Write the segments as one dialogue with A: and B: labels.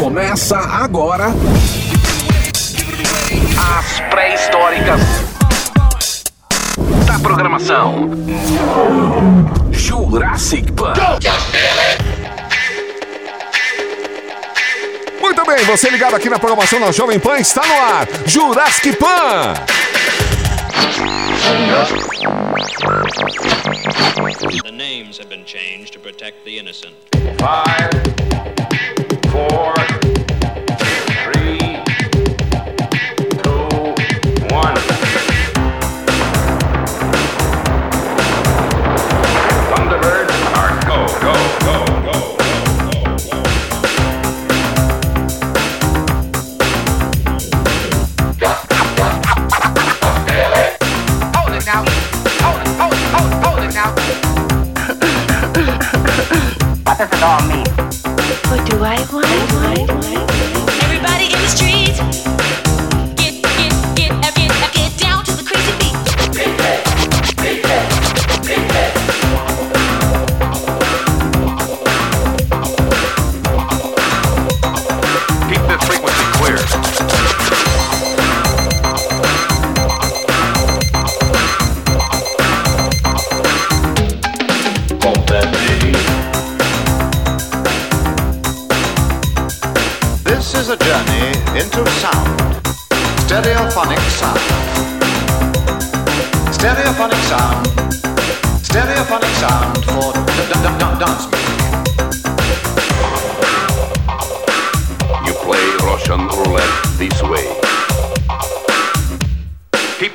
A: Começa agora. As pré-históricas da programação. Jurassic Park.
B: Muito bem, você ligado aqui na programação da Jovem Pan está no ar. Jurassic Pan.
C: The names have been changed to protect the innocent.
D: Five. four.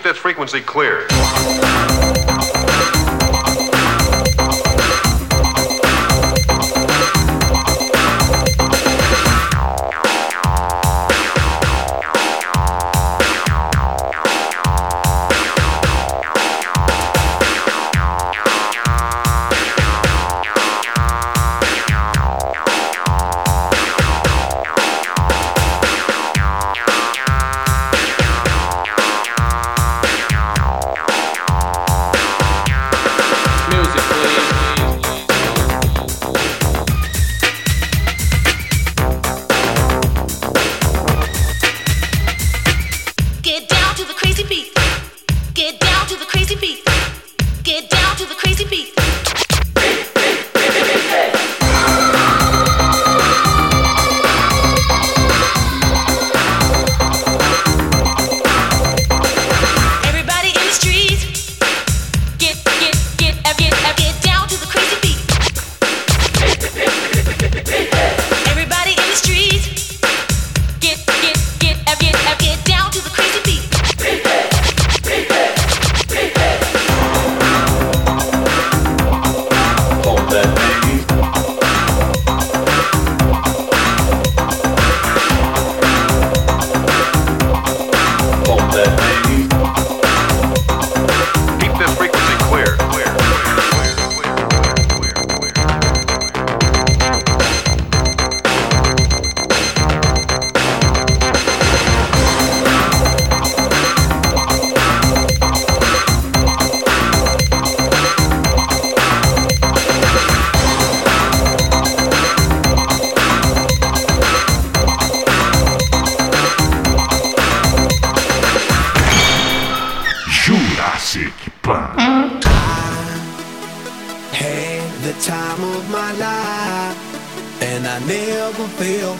D: That frequency clear.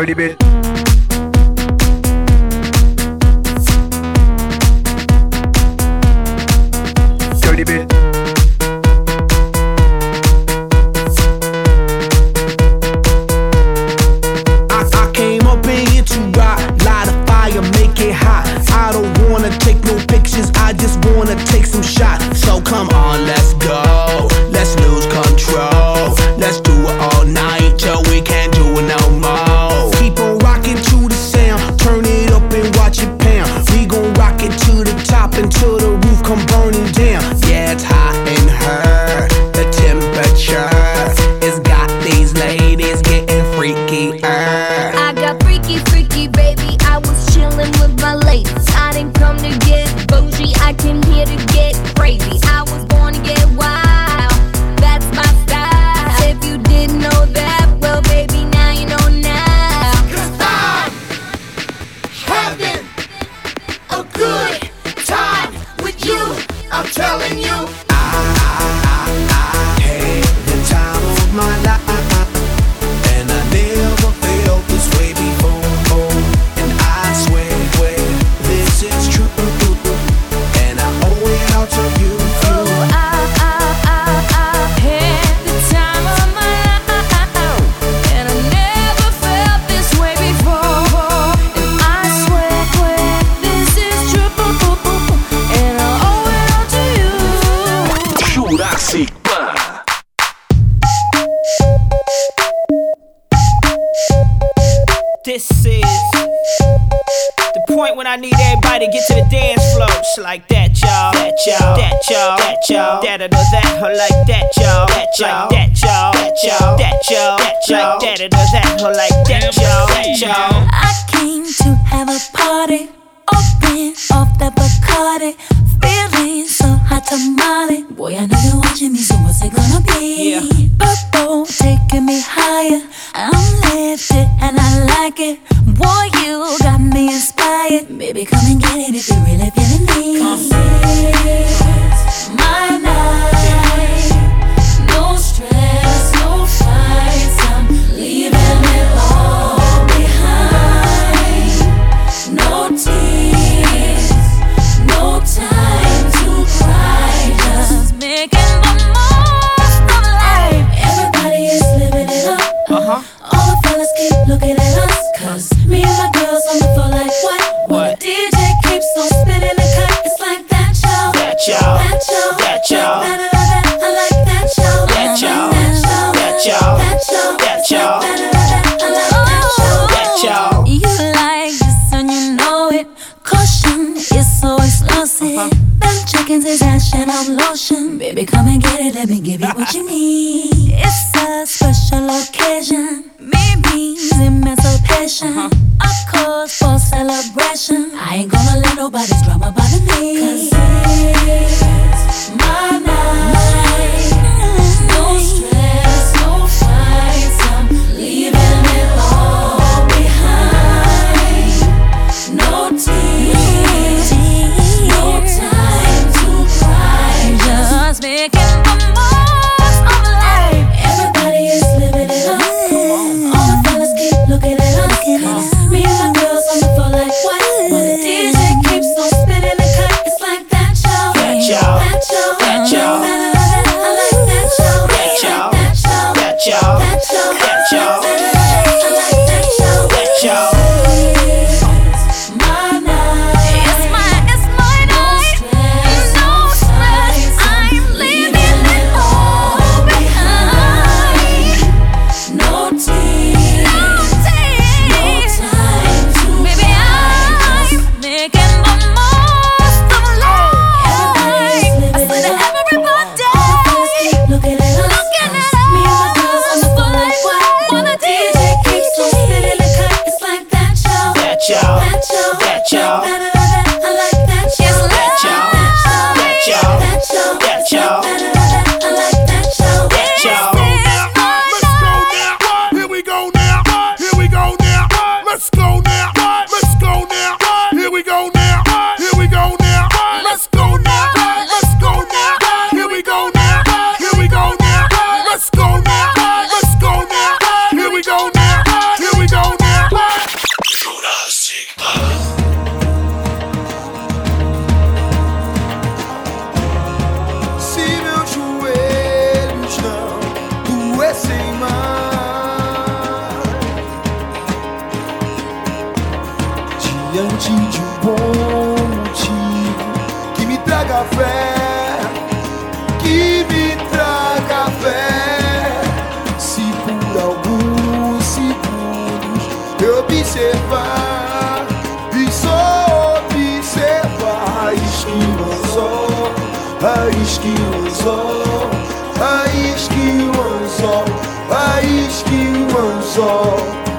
E: incredible y'all. That or that, or like that, y'all. Like. That y'all. That y'all. That y'all. Like that or that, or like that, y'all.
F: I came to have a party, open up the. All the fellas keep looking at us, cause me and my girls on the floor like what?
E: What?
F: DJ keeps on spinning the cut, it's like that, y'all.
E: That, y'all.
F: That, y'all.
E: That, y'all.
F: Like that, that, that, I like that, y'all.
E: That, y'all.
F: That, y'all.
E: That, y'all.
F: That, y'all. Uh-huh. Chickens is ash and I'm lotion. Baby, come and get it. Let me give you what you need.
G: Nobody.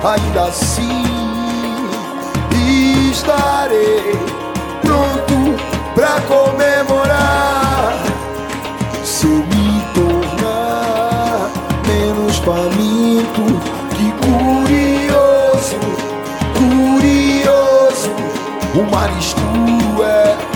G: ainda assim estarei pronto pra comemorar se eu me tornar menos faminto que curioso, curioso. O mar escuro é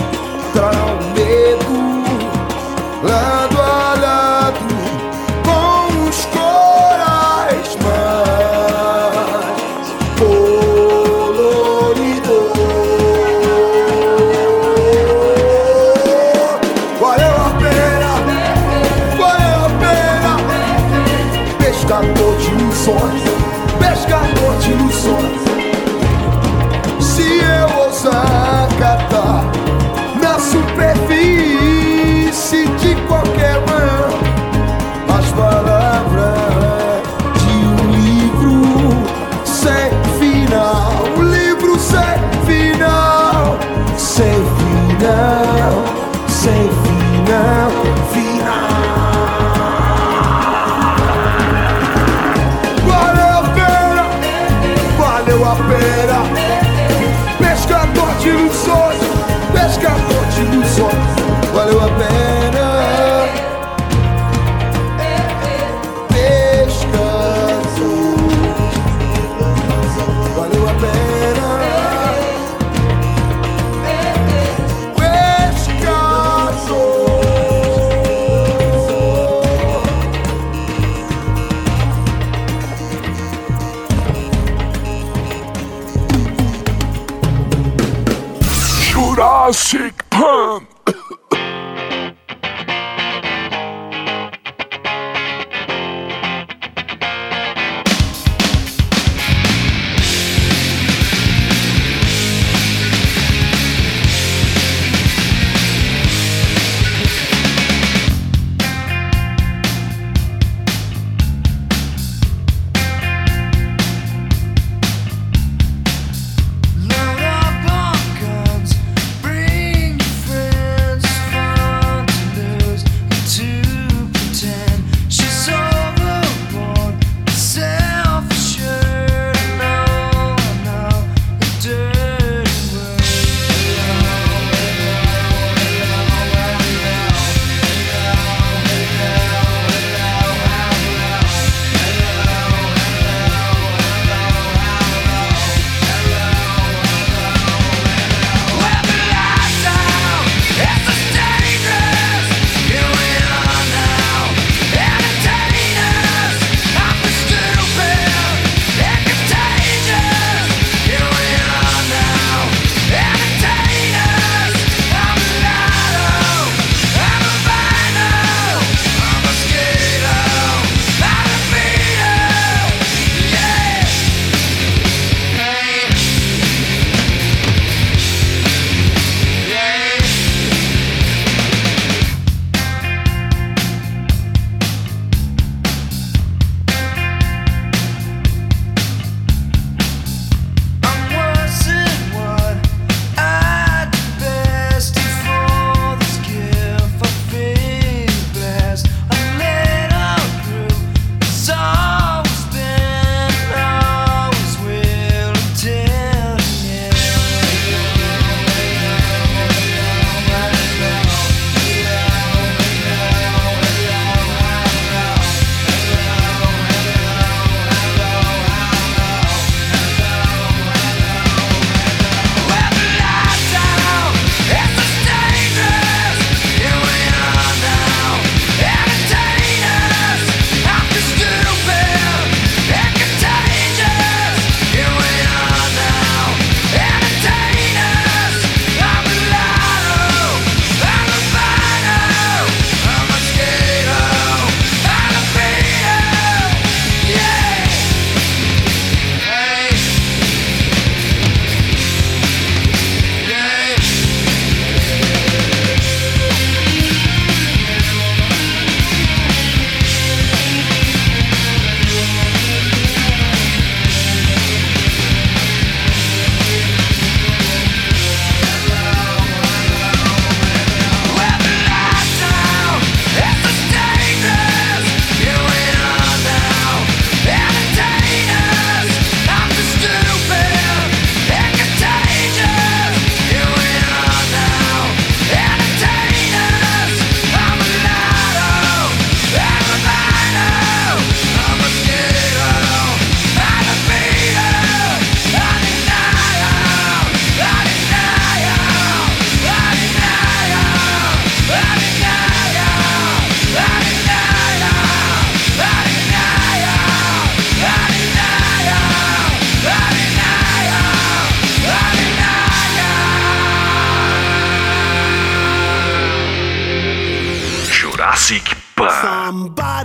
H: classic punk.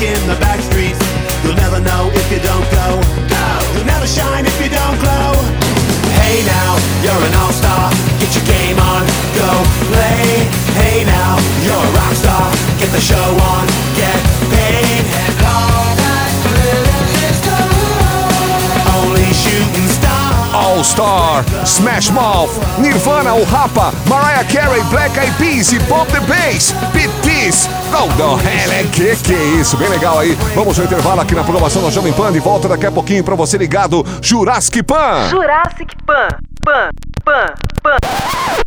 H: Taking the back
B: Smash Mouth, Nirvana, o Rapa, Mariah Carey, Black Eyed Peas e Pop the Bass, This, Golden Helen, que que é isso, bem legal aí. Vamos ao intervalo aqui na programação da Jovem Pan, de volta daqui a pouquinho pra você ligado, Jurassic Pan.
I: Jurassic Pan. Pan. Pan. Pan.